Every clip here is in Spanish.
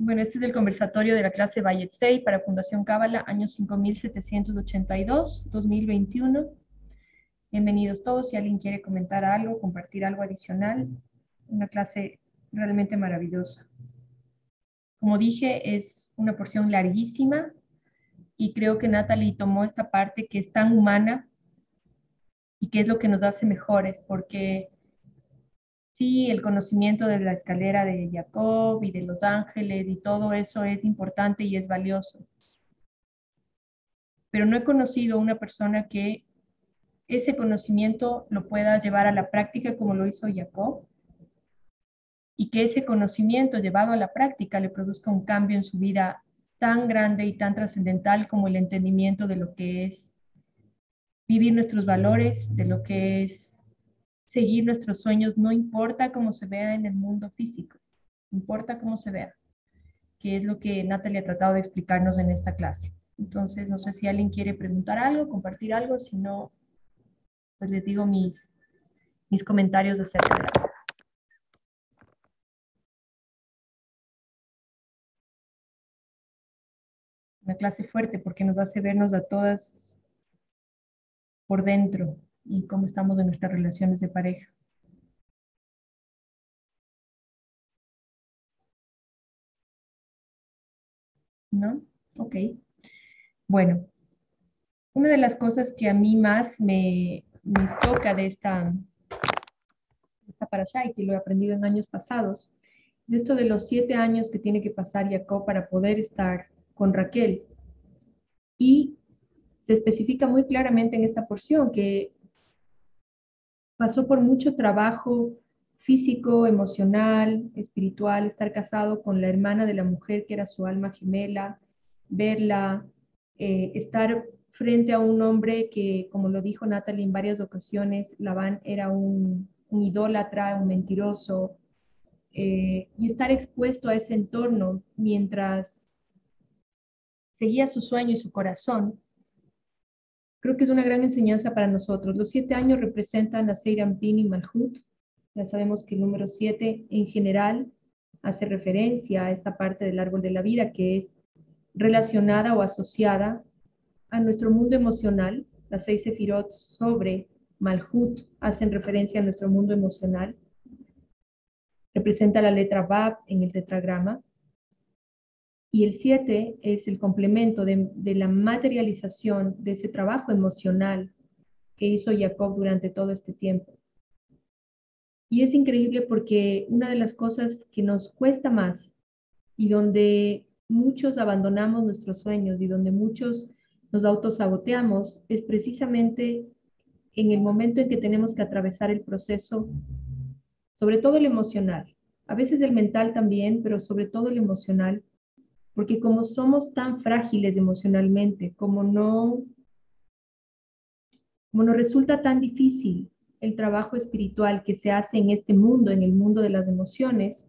Bueno, este es el conversatorio de la clase 6 para Fundación Cábala, año 5782, 2021. Bienvenidos todos. Si alguien quiere comentar algo, compartir algo adicional, una clase realmente maravillosa. Como dije, es una porción larguísima y creo que Natalie tomó esta parte que es tan humana y que es lo que nos hace mejores, porque Sí, el conocimiento de la escalera de Jacob y de los ángeles y todo eso es importante y es valioso. Pero no he conocido una persona que ese conocimiento lo pueda llevar a la práctica como lo hizo Jacob y que ese conocimiento llevado a la práctica le produzca un cambio en su vida tan grande y tan trascendental como el entendimiento de lo que es vivir nuestros valores, de lo que es seguir nuestros sueños, no importa cómo se vea en el mundo físico, importa cómo se vea, que es lo que Natalia ha tratado de explicarnos en esta clase. Entonces, no sé si alguien quiere preguntar algo, compartir algo, si no, pues les digo mis, mis comentarios acerca de la clase. Una clase fuerte porque nos hace vernos a todas por dentro, y cómo estamos en nuestras relaciones de pareja. ¿No? Ok. Bueno, una de las cosas que a mí más me, toca de esta, esta parasha y que lo he aprendido en años pasados, es esto de los siete años que tiene que pasar Jacob para poder estar con Raquel. Y se especifica muy claramente en esta porción que pasó por mucho trabajo físico, emocional, espiritual, estar casado con la hermana de la mujer que era su alma gemela, verla, eh, estar frente a un hombre que, como lo dijo Natalie en varias ocasiones, Labán era un, idólatra, un mentiroso, eh, y estar expuesto a ese entorno mientras seguía su sueño y su corazón, Creo que es una gran enseñanza para nosotros. Los siete años representan a Seyrampin y Malhut. Ya sabemos que el número siete en general hace referencia a esta parte del árbol de la vida que es relacionada o asociada a nuestro mundo emocional. Las seis sefirot sobre Malhut hacen referencia a nuestro mundo emocional. Representa la letra Bab en el tetragrama y el 7 es el complemento de, la materialización de ese trabajo emocional que hizo Jacob durante todo este tiempo. Y es increíble porque una de las cosas que nos cuesta más y donde muchos abandonamos nuestros sueños y donde muchos nos autosaboteamos es precisamente en el momento en que tenemos que atravesar el proceso, sobre todo el emocional, a veces el mental también, pero sobre todo el emocional, porque como somos tan frágiles emocionalmente, como no, como nos resulta tan difícil el trabajo espiritual que se hace en este mundo, en el mundo de las emociones,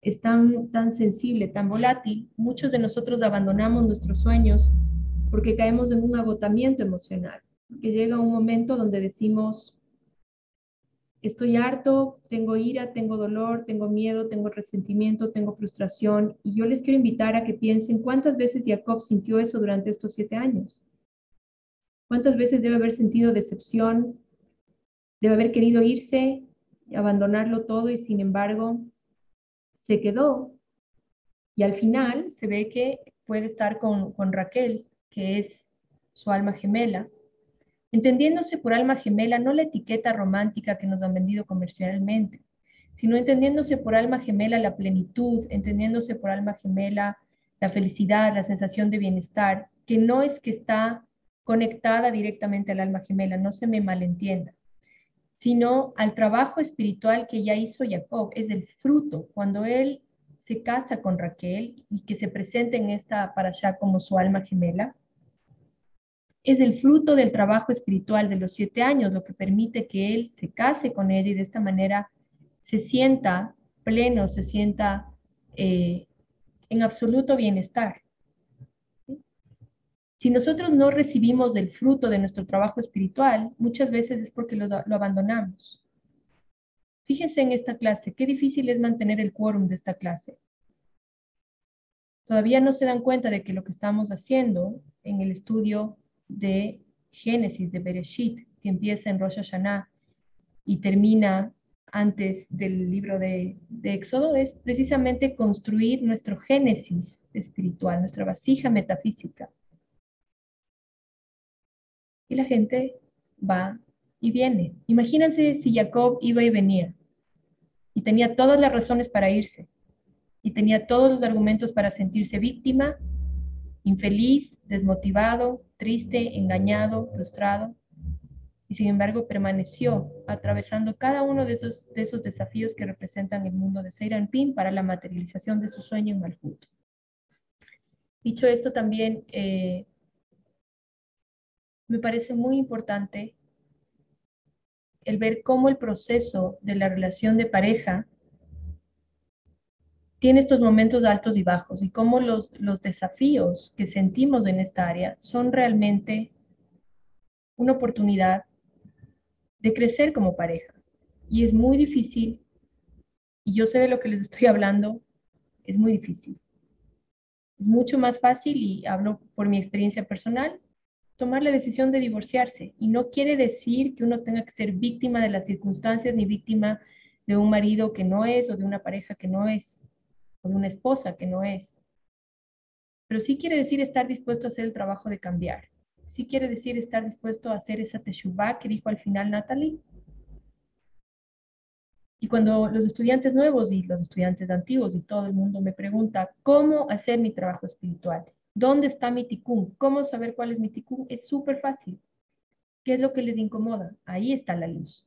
es tan, tan sensible, tan volátil, muchos de nosotros abandonamos nuestros sueños porque caemos en un agotamiento emocional, que llega un momento donde decimos, estoy harto, tengo ira, tengo dolor, tengo miedo, tengo resentimiento, tengo frustración. Y yo les quiero invitar a que piensen cuántas veces Jacob sintió eso durante estos siete años. ¿Cuántas veces debe haber sentido decepción? Debe haber querido irse, abandonarlo todo y sin embargo se quedó. Y al final se ve que puede estar con, con Raquel, que es su alma gemela, entendiéndose por alma gemela no la etiqueta romántica que nos han vendido comercialmente, sino entendiéndose por alma gemela la plenitud, entendiéndose por alma gemela la felicidad, la sensación de bienestar, que no es que está conectada directamente al alma gemela, no se me malentienda, sino al trabajo espiritual que ya hizo Jacob, es el fruto, cuando él se casa con Raquel y que se presenta en esta allá como su alma gemela, es el fruto del trabajo espiritual de los siete años, lo que permite que él se case con ella y de esta manera se sienta pleno, se sienta eh, en absoluto bienestar. Si nosotros no recibimos del fruto de nuestro trabajo espiritual, muchas veces es porque lo, lo abandonamos. Fíjense en esta clase, qué difícil es mantener el quórum de esta clase. todavía no se dan cuenta de que lo que estamos haciendo en el estudio de Génesis, de Bereshit, que empieza en Rosh Hashanah y termina antes del libro de, de, Éxodo, es precisamente construir nuestro Génesis espiritual, nuestra vasija metafísica. Y la gente va y viene. Imagínense si Jacob iba y venía y tenía todas las razones para irse y tenía todos los argumentos para sentirse víctima, infeliz, desmotivado, triste, engañado, frustrado. Y sin embargo permaneció atravesando cada uno de esos, de esos desafíos que representan el mundo de Seiran Pin para la materialización de su sueño en Malhut. Dicho esto, también eh, me parece muy importante el ver cómo el proceso de la relación de pareja tiene estos momentos altos y bajos y cómo los, desafíos que sentimos en esta área son realmente una oportunidad de crecer como pareja. Y es muy difícil, y yo sé de lo que les estoy hablando, es muy difícil. Es mucho más fácil, y hablo por mi experiencia personal, tomar la decisión de divorciarse. Y no quiere decir que uno tenga que ser víctima de las circunstancias ni víctima de un marido que no es o de una pareja que no es de una esposa que no es. Pero sí quiere decir estar dispuesto a hacer el trabajo de cambiar. Sí quiere decir estar dispuesto a hacer esa teshuvah que dijo al final Natalie. Y cuando los estudiantes nuevos y los estudiantes antiguos y todo el mundo me pregunta cómo hacer mi trabajo espiritual, ¿Dónde está mi ticún? ¿Cómo saber cuál es mi ticún? Es súper fácil. ¿Qué es lo que les incomoda? Ahí está la luz.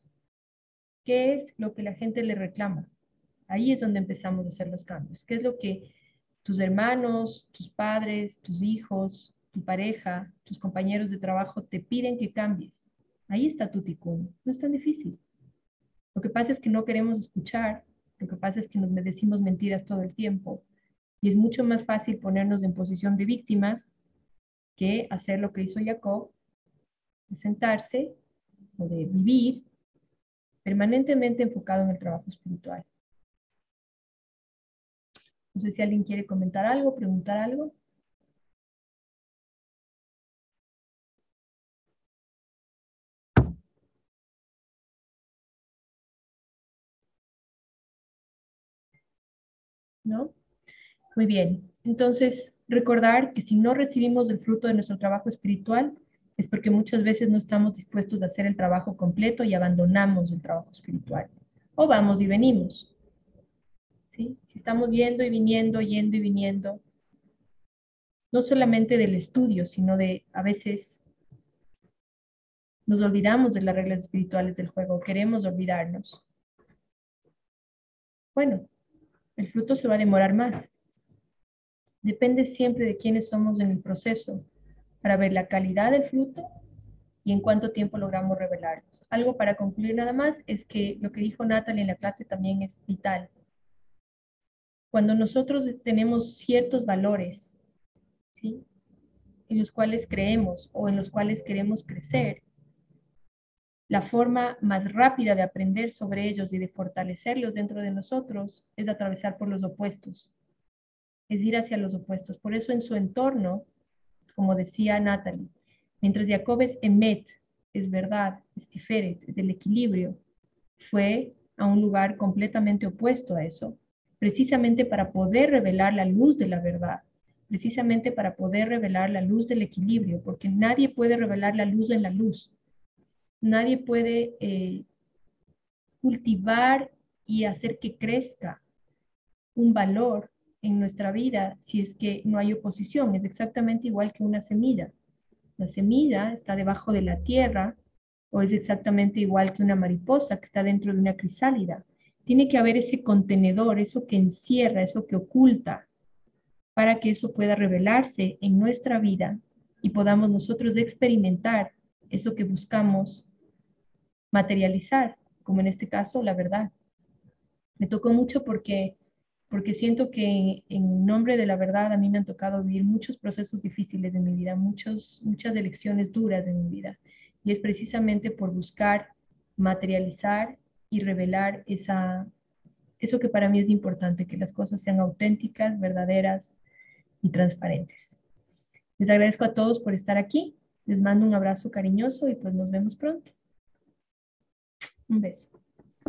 ¿Qué es lo que la gente le reclama? Ahí es donde empezamos a hacer los cambios. ¿Qué es lo que tus hermanos, tus padres, tus hijos, tu pareja, tus compañeros de trabajo te piden que cambies? Ahí está tu ticún. No es tan difícil. Lo que pasa es que no queremos escuchar. Lo que pasa es que nos decimos mentiras todo el tiempo y es mucho más fácil ponernos en posición de víctimas que hacer lo que hizo Jacob, sentarse o de vivir permanentemente enfocado en el trabajo espiritual. No sé si alguien quiere comentar algo, preguntar algo. ¿No? Muy bien, entonces recordar que si no recibimos el fruto de nuestro trabajo espiritual, es porque muchas veces no estamos dispuestos a hacer el trabajo completo y abandonamos el trabajo espiritual. O vamos y venimos. Si estamos yendo y viniendo, yendo y viniendo, no solamente del estudio, sino de a veces nos olvidamos de las reglas espirituales del juego, queremos olvidarnos. Bueno, el fruto se va a demorar más. Depende siempre de quiénes somos en el proceso para ver la calidad del fruto y en cuánto tiempo logramos revelarlos. Algo para concluir nada más es que lo que dijo Natalie en la clase también es vital. Cuando nosotros tenemos ciertos valores ¿sí? en los cuales creemos o en los cuales queremos crecer, la forma más rápida de aprender sobre ellos y de fortalecerlos dentro de nosotros es atravesar por los opuestos es ir hacia los opuestos. Por eso en su entorno, como decía Natalie, mientras Jacob es emet, es verdad, es tiferet, es el equilibrio, fue a un lugar completamente opuesto a eso, precisamente para poder revelar la luz de la verdad, precisamente para poder revelar la luz del equilibrio, porque nadie puede revelar la luz en la luz. Nadie puede eh, cultivar y hacer que crezca un valor en nuestra vida si es que no hay oposición. Es exactamente igual que una semilla. La semilla está debajo de la tierra o es exactamente igual que una mariposa que está dentro de una crisálida. Tiene que haber ese contenedor, eso que encierra, eso que oculta, para que eso pueda revelarse en nuestra vida y podamos nosotros experimentar eso que buscamos materializar, como en este caso la verdad. Me tocó mucho porque porque siento que en nombre de la verdad a mí me han tocado vivir muchos procesos difíciles de mi vida, muchos, muchas elecciones duras de mi vida. Y es precisamente por buscar materializar y revelar esa, eso que para mí es importante, que las cosas sean auténticas, verdaderas, y transparentes. Les agradezco a todos por estar aquí. Les mando un abrazo cariñoso y pues nos vemos pronto. Un beso.